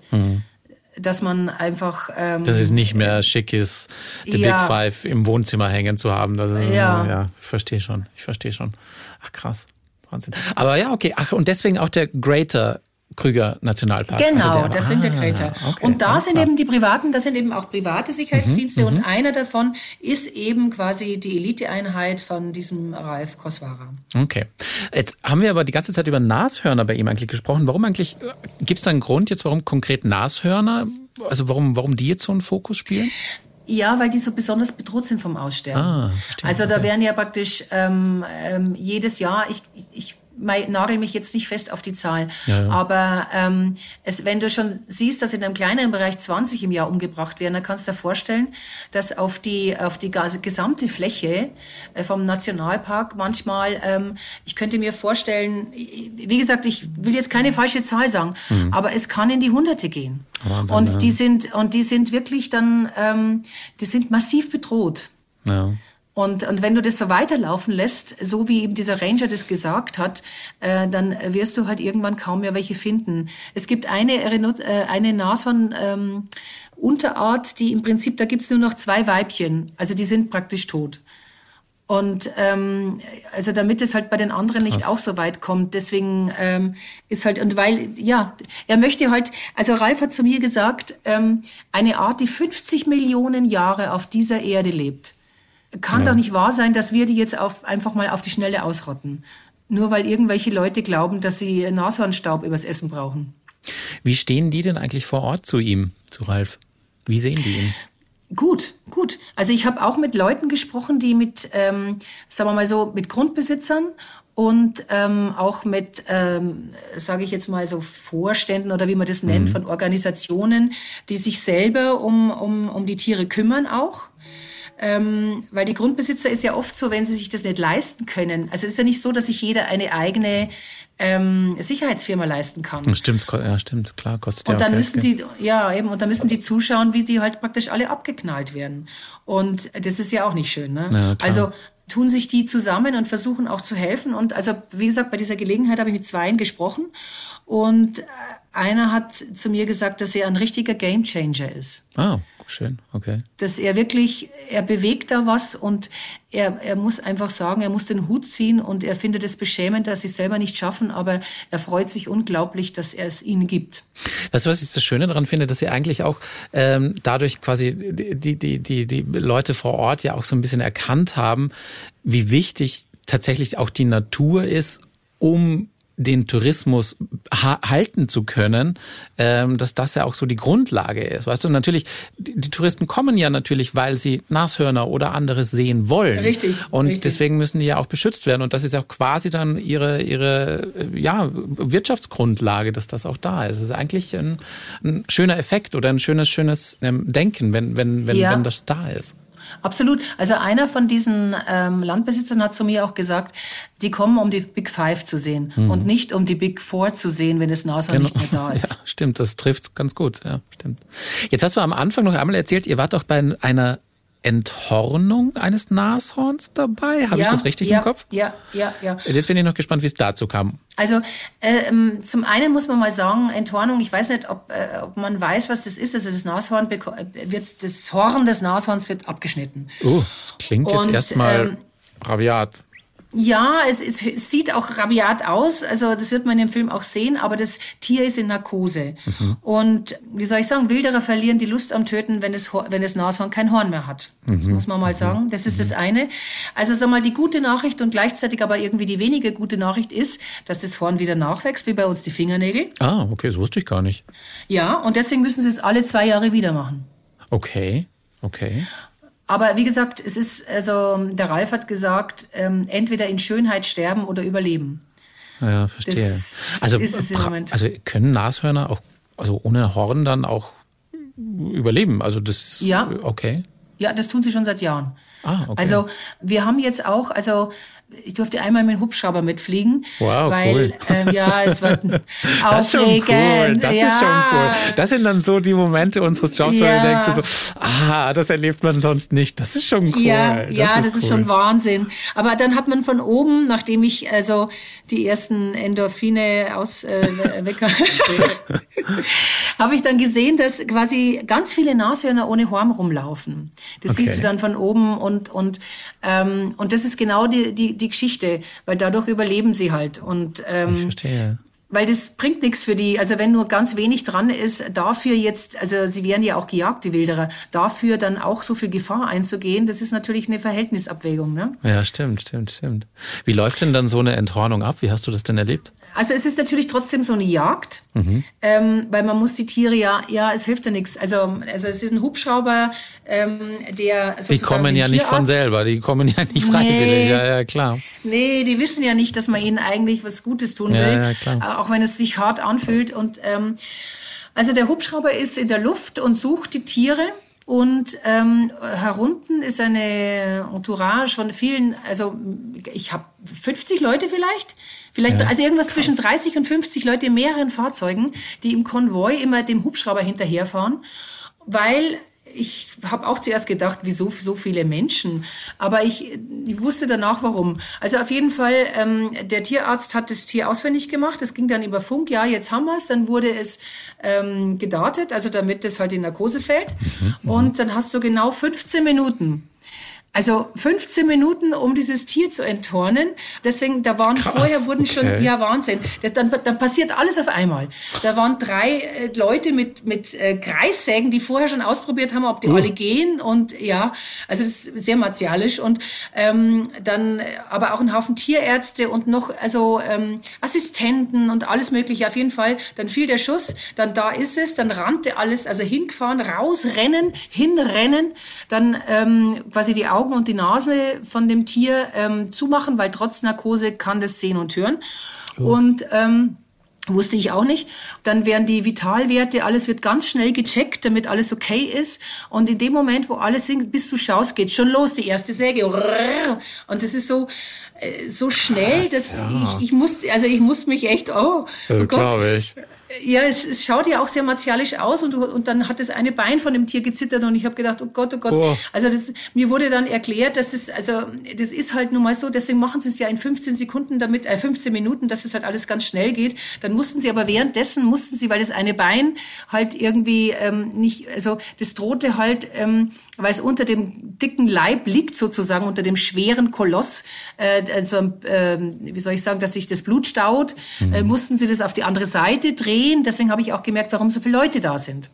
Dass man einfach ähm, Mhm. dass es nicht mehr schick ist, The Ja. Big Five im Wohnzimmer hängen zu haben. Das ist, Ja. ja, ich verstehe schon. Ich verstehe schon. Ach krass, Wahnsinn. Aber ja, okay. Ach, und deswegen auch der Greater Krüger Nationalpark. Genau, Also der, der Ah, Creator. okay, und da sind klar. Mhm, eben die privaten, da sind eben auch private Sicherheitsdienste und einer davon ist eben quasi die Eliteeinheit von diesem Ralf Koswara. Okay. Jetzt haben wir aber die ganze Zeit über Nashörner bei ihm eigentlich gesprochen. Warum eigentlich, gibt es da einen Grund jetzt, warum konkret Nashörner, also warum, warum die jetzt so einen Fokus spielen? Ja, weil die so besonders bedroht sind vom Aussterben. Ah, verstehe, also da okay. werden ja praktisch ähm, ähm, jedes Jahr, ich, ich mein, nagel mich jetzt nicht fest auf die Zahl. Ja, ja. Aber ähm, es, wenn du schon siehst, dass in einem kleineren Bereich 20 im Jahr umgebracht werden, dann kannst du dir vorstellen, dass auf die, auf die gesamte Fläche äh, vom Nationalpark manchmal, ähm, ich könnte mir vorstellen, wie gesagt, ich will jetzt keine falsche Zahl sagen, mhm. aber es kann in die Hunderte gehen. Wahnsinn, und ja. die sind und die sind wirklich dann, ähm, die sind massiv bedroht. Ja. Und, und wenn du das so weiterlaufen lässt, so wie eben dieser Ranger das gesagt hat, äh, dann wirst du halt irgendwann kaum mehr welche finden. Es gibt eine, äh, eine Nashorn, ähm, Unterart, die im Prinzip, da gibt's nur noch zwei Weibchen. Also die sind praktisch tot. Und ähm, also damit es halt bei den anderen nicht Krass. auch so weit kommt, deswegen ähm, ist halt und weil ja er möchte halt also Ralf hat zu mir gesagt ähm, eine Art, die 50 Millionen Jahre auf dieser Erde lebt kann ja. doch nicht wahr sein, dass wir die jetzt auf, einfach mal auf die Schnelle ausrotten. Nur weil irgendwelche Leute glauben, dass sie Nashornstaub übers Essen brauchen. Wie stehen die denn eigentlich vor Ort zu ihm, zu Ralf? Wie sehen die ihn? Gut, gut. Also ich habe auch mit Leuten gesprochen, die mit, ähm, sagen wir mal so, mit Grundbesitzern und ähm, auch mit, ähm, sage ich jetzt mal so, Vorständen oder wie man das nennt, mhm. von Organisationen, die sich selber um, um, um die Tiere kümmern auch. Ähm, weil die Grundbesitzer ist ja oft so, wenn sie sich das nicht leisten können. Also es ist ja nicht so, dass sich jeder eine eigene ähm, Sicherheitsfirma leisten kann. Stimmt, ja, stimmt, klar, kostet und ja dann auch müssen Geld, die, ja eben, und dann müssen die zuschauen, wie die halt praktisch alle abgeknallt werden. Und das ist ja auch nicht schön. Ne? Ja, also tun sich die zusammen und versuchen auch zu helfen. Und also wie gesagt, bei dieser Gelegenheit habe ich mit zweien gesprochen und einer hat zu mir gesagt, dass er ein richtiger Gamechanger ist. Ah, schön, okay. Dass er wirklich, er bewegt da was und er, er muss einfach sagen, er muss den Hut ziehen und er findet es beschämend, dass sie es selber nicht schaffen, aber er freut sich unglaublich, dass er es ihnen gibt. Weißt du, was ich das Schöne daran finde, dass sie eigentlich auch ähm, dadurch quasi die, die, die, die Leute vor Ort ja auch so ein bisschen erkannt haben, wie wichtig tatsächlich auch die Natur ist, um den Tourismus halten zu können, ähm, dass das ja auch so die Grundlage ist. Weißt du, natürlich, die, die, Touristen kommen ja natürlich, weil sie Nashörner oder anderes sehen wollen. Richtig. Und richtig. deswegen müssen die ja auch beschützt werden. Und das ist ja quasi dann ihre, ihre ja, Wirtschaftsgrundlage, dass das auch da ist. Es ist eigentlich ein, ein schöner Effekt oder ein schönes, schönes ähm, Denken, wenn, wenn, wenn, ja. wenn das da ist. Absolut. Also einer von diesen ähm, Landbesitzern hat zu mir auch gesagt, die kommen, um die Big Five zu sehen mhm. und nicht um die Big Four zu sehen, wenn das NASA genau. nicht mehr da ist. Ja, stimmt, das trifft ganz gut. Ja, stimmt. Jetzt hast du am Anfang noch einmal erzählt, ihr wart doch bei einer Enthornung eines Nashorns dabei. Habe ja, ich das richtig ja, im Kopf? Ja, ja, ja. Jetzt bin ich noch gespannt, wie es dazu kam. Also ähm, zum einen muss man mal sagen, Enthornung, ich weiß nicht, ob, äh, ob man weiß, was das ist. Also das Nashorn wird, das Horn des Nashorns wird abgeschnitten. Oh, das klingt jetzt erstmal ähm, rabiat. Ja, es, es, es sieht auch rabiat aus, also das wird man im Film auch sehen, aber das Tier ist in Narkose. Mhm. Und wie soll ich sagen, Wilderer verlieren die Lust am Töten, wenn es, wenn das Nashorn kein Horn mehr hat. Mhm. Das muss man mal mhm. sagen. Das ist mhm. das eine. Also sag mal, die gute Nachricht und gleichzeitig aber irgendwie die weniger gute Nachricht ist, dass das Horn wieder nachwächst, wie bei uns die Fingernägel. Ah, okay, das wusste ich gar nicht. Ja, und deswegen müssen sie es alle zwei Jahre wieder machen. Okay, okay. Aber wie gesagt, es ist, also der Ralf hat gesagt, ähm, entweder in Schönheit sterben oder überleben. Ja, verstehe. Das also, ist es im Moment. also können Nashörner auch, also ohne Horn dann auch überleben? Also das, ja. okay. Ja, das tun sie schon seit Jahren. Ah, okay. Also wir haben jetzt auch, also ich durfte einmal mit dem Hubschrauber mitfliegen. Wow, weil, cool. Ähm, ja, es war Das ist schon cool. Das ja. ist schon cool. Das sind dann so die Momente unseres Jobs, ja. wo du denkst so, ah, das erlebt man sonst nicht. Das ist schon cool. Ja, das, ja, ist, das cool. ist schon Wahnsinn. Aber dann hat man von oben, nachdem ich also die ersten Endorphine aus äh, habe ich dann gesehen, dass quasi ganz viele Nashörner ohne Horn rumlaufen. Das okay. siehst du dann von oben und und ähm, und das ist genau die die die Geschichte, weil dadurch überleben sie halt. Und ähm, ich verstehe. Weil das bringt nichts für die, also wenn nur ganz wenig dran ist, dafür jetzt, also sie werden ja auch gejagt, die Wilderer, dafür dann auch so viel Gefahr einzugehen, das ist natürlich eine Verhältnisabwägung. Ne? Ja, stimmt, stimmt, stimmt. Wie läuft denn dann so eine Enthornung ab? Wie hast du das denn erlebt? Also es ist natürlich trotzdem so eine Jagd, mhm. ähm, weil man muss die Tiere ja, ja, es hilft ja nichts. Also, also es ist ein Hubschrauber, ähm, der Die kommen ja nicht von selber, die kommen ja nicht freiwillig, nee, ja, ja, klar. Nee, die wissen ja nicht, dass man ihnen eigentlich was Gutes tun will, ja, ja, klar. Auch wenn es sich hart anfühlt. Und ähm, also der Hubschrauber ist in der Luft und sucht die Tiere. Und ähm, herunten ist eine Entourage von vielen, also ich habe 50 Leute vielleicht, Vielleicht, ja, also irgendwas krass. zwischen 30 und 50 Leute in mehreren Fahrzeugen, die im Konvoi immer dem Hubschrauber hinterherfahren, weil ich habe auch zuerst gedacht, wieso so viele Menschen? Aber ich, ich wusste danach, warum. Also auf jeden Fall, ähm, der Tierarzt hat das Tier auswendig gemacht. Es ging dann über Funk, ja, jetzt haben wir es. Dann wurde es ähm, gedartet, also damit es halt in Narkose fällt. Mhm. und dann hast du genau 15 Minuten also 15 Minuten, um dieses Tier zu enttornen. Deswegen, da waren Krass, vorher wurden okay. schon, ja Wahnsinn. Das, dann, dann passiert alles auf einmal. Da waren drei äh, Leute mit mit äh, Kreissägen, die vorher schon ausprobiert haben, ob die uh. alle gehen und ja, also das ist sehr martialisch und ähm, dann aber auch ein Haufen Tierärzte und noch also ähm, Assistenten und alles mögliche. Auf jeden Fall. Dann fiel der Schuss, dann da ist es, dann rannte alles, also hingefahren, rausrennen, hinrennen, dann ähm, quasi die Augen Augen und die Nase von dem Tier ähm, zumachen, weil trotz Narkose kann das sehen und hören. Oh. Und ähm, Wusste ich auch nicht. Dann werden die Vitalwerte, alles wird ganz schnell gecheckt, damit alles okay ist. Und in dem Moment, wo alles singt, bis du schaust, geht schon los, die erste Säge. Und das ist so, äh, so schnell, Krass, dass ja. ich, ich muss, also ich muss mich echt, oh, das oh glaube ich. Ja, es, es schaut ja auch sehr martialisch aus und, und dann hat das eine Bein von dem Tier gezittert und ich habe gedacht, oh Gott, oh Gott. Oh. Also das, mir wurde dann erklärt, dass das, also das ist halt nun mal so, deswegen machen sie es ja in 15 Sekunden damit, äh, 15 Minuten, dass es halt alles ganz schnell geht. Dann mussten sie aber währenddessen, mussten sie, weil das eine Bein halt irgendwie ähm, nicht, also das drohte halt, ähm, weil es unter dem dicken Leib liegt sozusagen, unter dem schweren Koloss, äh, also äh, wie soll ich sagen, dass sich das Blut staut, äh, mhm. äh, mussten sie das auf die andere Seite drehen drehen. Deswegen habe ich auch gemerkt, warum so viele Leute da sind.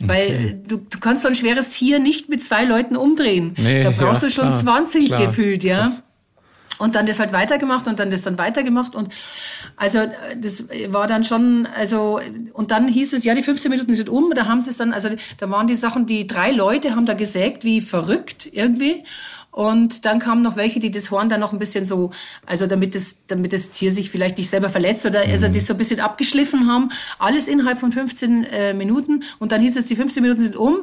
Weil okay. du, du kannst so ein schweres Tier nicht mit zwei Leuten umdrehen. Nee, da brauchst ja, du schon klar, 20 klar. gefühlt, ja. Krass. Und dann das halt weitergemacht und dann das dann weitergemacht und also das war dann schon, also und dann hieß es, ja, die 15 Minuten sind um, da haben sie es dann, also da waren die Sachen, die drei Leute haben da gesägt wie verrückt irgendwie und dann kamen noch welche, die das Horn dann noch ein bisschen so, also damit das, damit das Tier sich vielleicht nicht selber verletzt oder also mhm. das so ein bisschen abgeschliffen haben. Alles innerhalb von 15 äh, Minuten. Und dann hieß es, die 15 Minuten sind um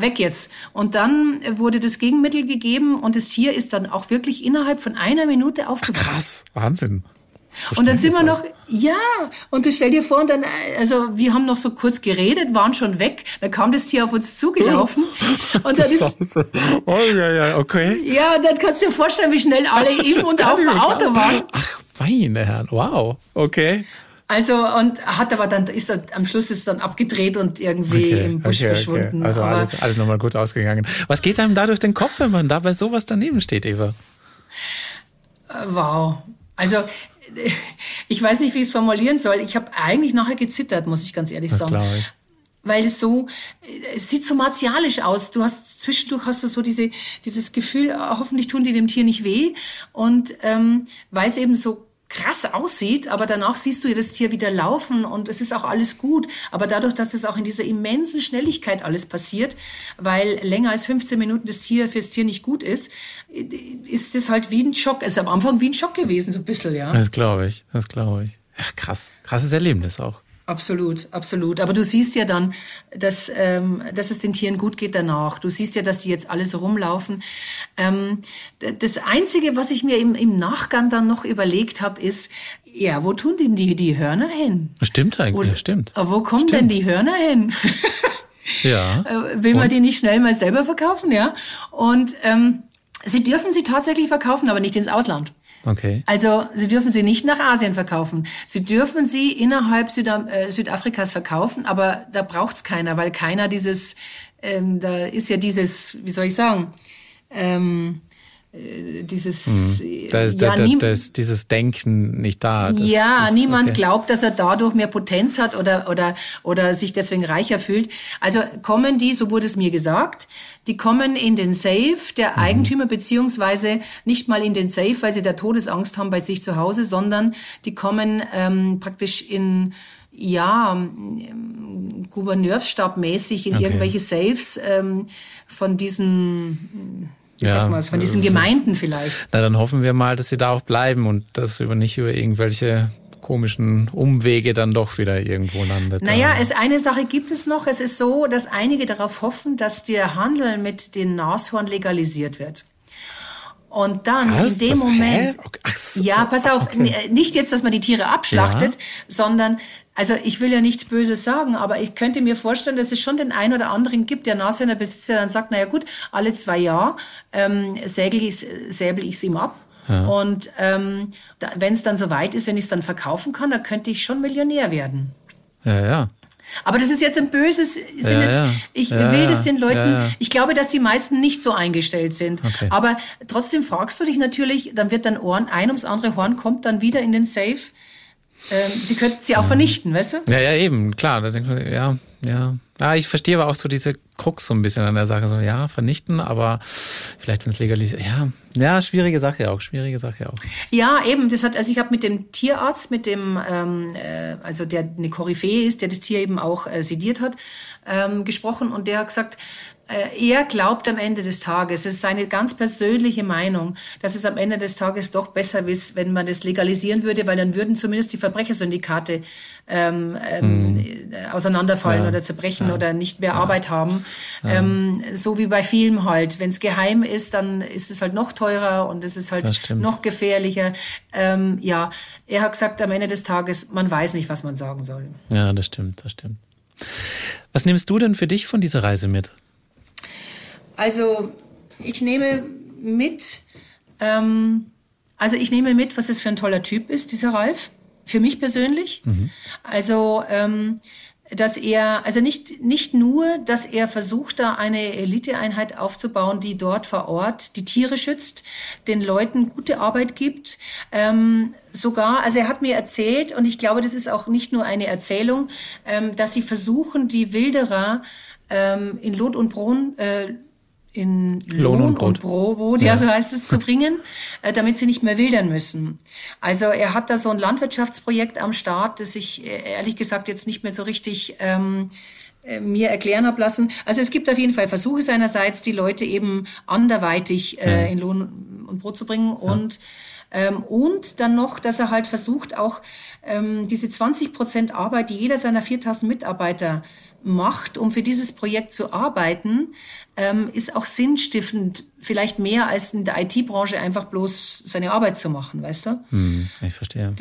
weg jetzt. Und dann wurde das Gegenmittel gegeben und das Tier ist dann auch wirklich innerhalb von einer Minute aufgewacht. Krass, Wahnsinn. So und dann sind wir noch, ja, und du stell dir vor, und dann, also wir haben noch so kurz geredet, waren schon weg, dann kam das Tier auf uns zugelaufen. und dann ist, oh ja, ja, okay. Ja, dann kannst du dir vorstellen, wie schnell alle im und auf dem Auto waren. Ach, meine Herren, wow, okay. Also und hat aber dann ist er, am Schluss ist dann abgedreht und irgendwie okay, im Busch okay, verschwunden. Okay. Also aber alles, alles nochmal gut ausgegangen. Was geht einem da durch den Kopf, wenn man da bei sowas daneben steht, Eva? Äh, wow. Also ich weiß nicht, wie ich es formulieren soll. Ich habe eigentlich nachher gezittert, muss ich ganz ehrlich sagen. Ich. Weil es so, es sieht so martialisch aus. Du hast zwischendurch hast du so diese, dieses Gefühl, hoffentlich tun die dem Tier nicht weh. Und ähm, weil es eben so krass aussieht, aber danach siehst du das Tier wieder laufen und es ist auch alles gut. Aber dadurch, dass es auch in dieser immensen Schnelligkeit alles passiert, weil länger als 15 Minuten das Tier fürs Tier nicht gut ist, ist das halt wie ein Schock. Es ist am Anfang wie ein Schock gewesen, so ein bisschen, ja. Das glaube ich, das glaube ich. Ja, krass. Krasses Erlebnis auch. Absolut, absolut. Aber du siehst ja dann, dass, ähm, dass es den Tieren gut geht danach. Du siehst ja, dass die jetzt alle so rumlaufen. Ähm, das Einzige, was ich mir im, im Nachgang dann noch überlegt habe, ist, ja, wo tun denn die, die Hörner hin? Stimmt eigentlich, wo, stimmt. Wo kommen stimmt. denn die Hörner hin? ja. Äh, will man Und? die nicht schnell mal selber verkaufen, ja? Und ähm, sie dürfen sie tatsächlich verkaufen, aber nicht ins Ausland. Okay. Also Sie dürfen sie nicht nach Asien verkaufen. Sie dürfen sie innerhalb Süda äh, Südafrikas verkaufen, aber da braucht's keiner, weil keiner dieses, ähm, da ist ja dieses, wie soll ich sagen, ähm, äh, dieses mhm. da ist, ja, da, da, da ist dieses Denken nicht da. Das, ja, das, niemand okay. glaubt, dass er dadurch mehr Potenz hat oder oder oder sich deswegen reicher fühlt. Also kommen die, so wurde es mir gesagt, die kommen in den Safe der mhm. Eigentümer beziehungsweise nicht mal in den Safe, weil sie da Todesangst haben bei sich zu Hause, sondern die kommen ähm, praktisch in ja, Gouverneursstabmäßig in okay. irgendwelche Safes ähm, von diesen wie ja, sagt man von diesen Gemeinden vielleicht. Na, dann hoffen wir mal, dass sie da auch bleiben und das über nicht über irgendwelche komischen Umwege dann doch wieder irgendwo landet. Naja, es, eine Sache gibt es noch. Es ist so, dass einige darauf hoffen, dass der Handel mit den Nashorn legalisiert wird. Und dann Was? in dem das, Moment, okay. so, ja, pass auf, okay. nicht jetzt, dass man die Tiere abschlachtet, ja. sondern also ich will ja nichts Böses sagen, aber ich könnte mir vorstellen, dass es schon den einen oder anderen gibt, der Nashörnerbesitzer dann sagt, naja gut, alle zwei Jahre ähm, säbel ich es ihm ab. Ja. Und ähm, wenn es dann so weit ist, wenn ich es dann verkaufen kann, dann könnte ich schon Millionär werden. Ja, ja. Aber das ist jetzt ein böses, ja, jetzt, ja. ich ja, will das den Leuten, ich glaube, dass die meisten nicht so eingestellt sind. Okay. Aber trotzdem fragst du dich natürlich, dann wird dein Ohren, ein ums andere Horn kommt dann wieder in den Safe ähm, sie könnten sie auch vernichten, weißt du? Ja, ja, eben, klar. Da denkt man, ja, ja. Ja, ich verstehe aber auch so diese Krux so ein bisschen an der Sache. So, ja, vernichten, aber vielleicht wenn es legalisiert. Ja, ja, schwierige Sache auch, schwierige Sache auch. Ja, eben, das hat, also ich habe mit dem Tierarzt, mit dem, ähm, äh, also der eine Koryphäe ist, der das Tier eben auch äh, sediert hat, ähm, gesprochen und der hat gesagt, er glaubt am Ende des Tages, es ist seine ganz persönliche Meinung, dass es am Ende des Tages doch besser ist, wenn man das legalisieren würde, weil dann würden zumindest die Verbrechersyndikate ähm, ähm, hm. auseinanderfallen ja. oder zerbrechen ja. oder nicht mehr ja. Arbeit haben. Ähm, so wie bei Film halt. Wenn es geheim ist, dann ist es halt noch teurer und es ist halt noch gefährlicher. Ähm, ja, er hat gesagt, am Ende des Tages, man weiß nicht, was man sagen soll. Ja, das stimmt, das stimmt. Was nimmst du denn für dich von dieser Reise mit? Also ich nehme mit, ähm, also ich nehme mit, was das für ein toller Typ ist, dieser Ralf, für mich persönlich. Mhm. Also ähm, dass er, also nicht, nicht nur, dass er versucht, da eine Eliteeinheit aufzubauen, die dort vor Ort die Tiere schützt, den Leuten gute Arbeit gibt, ähm, sogar, also er hat mir erzählt, und ich glaube, das ist auch nicht nur eine Erzählung, ähm, dass sie versuchen, die Wilderer ähm, in Lot und Brunn äh, in Lohn, Lohn und, Brot. und Brot, ja, ja, so heißt es, zu bringen, äh, damit sie nicht mehr wildern müssen. Also er hat da so ein Landwirtschaftsprojekt am Start, das ich äh, ehrlich gesagt jetzt nicht mehr so richtig ähm, äh, mir erklären habe lassen. Also es gibt auf jeden Fall Versuche seinerseits, die Leute eben anderweitig äh, in Lohn und Brot zu bringen und ähm, und dann noch, dass er halt versucht, auch ähm, diese 20 Prozent Arbeit, die jeder seiner 4000 Mitarbeiter macht, um für dieses Projekt zu arbeiten, ähm, ist auch sinnstiftend, vielleicht mehr als in der IT-Branche einfach bloß seine Arbeit zu machen, weißt du? Hm, ich verstehe.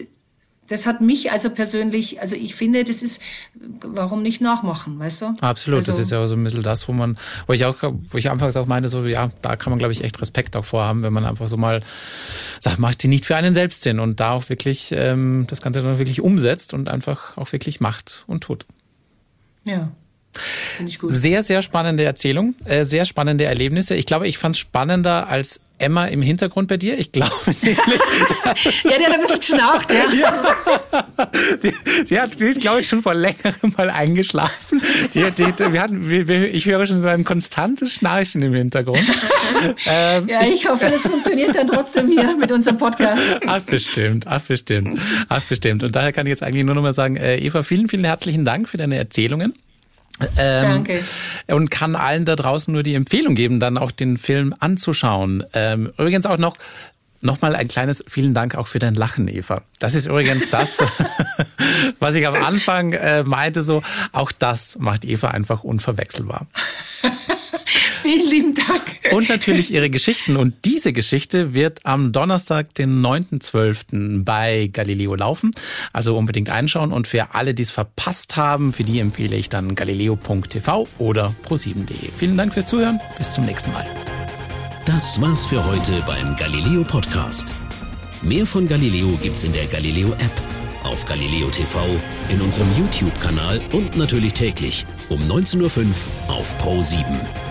Das hat mich also persönlich, also ich finde, das ist, warum nicht nachmachen, weißt du? Absolut, also, das ist ja so ein bisschen das, wo man, wo ich auch, wo ich anfangs auch meine, so, ja, da kann man, glaube ich, echt Respekt auch vorhaben, wenn man einfach so mal sagt, macht die nicht für einen selbst Sinn und da auch wirklich ähm, das Ganze dann wirklich umsetzt und einfach auch wirklich macht und tut. Ja. Finde ich gut. Sehr, sehr spannende Erzählung, äh, sehr spannende Erlebnisse. Ich glaube, ich fand es spannender als Emma im Hintergrund bei dir. Ich glaube nämlich. ja, die hat ein bisschen geschnarcht, ja. ja. Die, die, hat, die ist, glaube ich, schon vor längerem mal eingeschlafen. Die, die, wir hatten, wir, ich höre schon so ein konstantes Schnarchen im Hintergrund. Ähm, ja, ich, ich hoffe, das funktioniert dann trotzdem hier mit unserem Podcast. Ach, bestimmt, ach, bestimmt, ach, bestimmt. Und daher kann ich jetzt eigentlich nur noch mal sagen, äh, Eva, vielen, vielen herzlichen Dank für deine Erzählungen. Ähm, Danke. Und kann allen da draußen nur die Empfehlung geben, dann auch den Film anzuschauen. Ähm, übrigens auch noch Nochmal ein kleines vielen Dank auch für dein Lachen, Eva. Das ist übrigens das, was ich am Anfang äh, meinte, so, auch das macht Eva einfach unverwechselbar. Vielen lieben Dank. Und natürlich ihre Geschichten. Und diese Geschichte wird am Donnerstag, den 9.12. bei Galileo laufen. Also unbedingt einschauen. Und für alle, die es verpasst haben, für die empfehle ich dann galileo.tv oder pro7.de. Vielen Dank fürs Zuhören. Bis zum nächsten Mal. Das war's für heute beim Galileo Podcast. Mehr von Galileo gibt's in der Galileo App, auf Galileo TV, in unserem YouTube-Kanal und natürlich täglich um 19.05 Uhr auf Pro 7.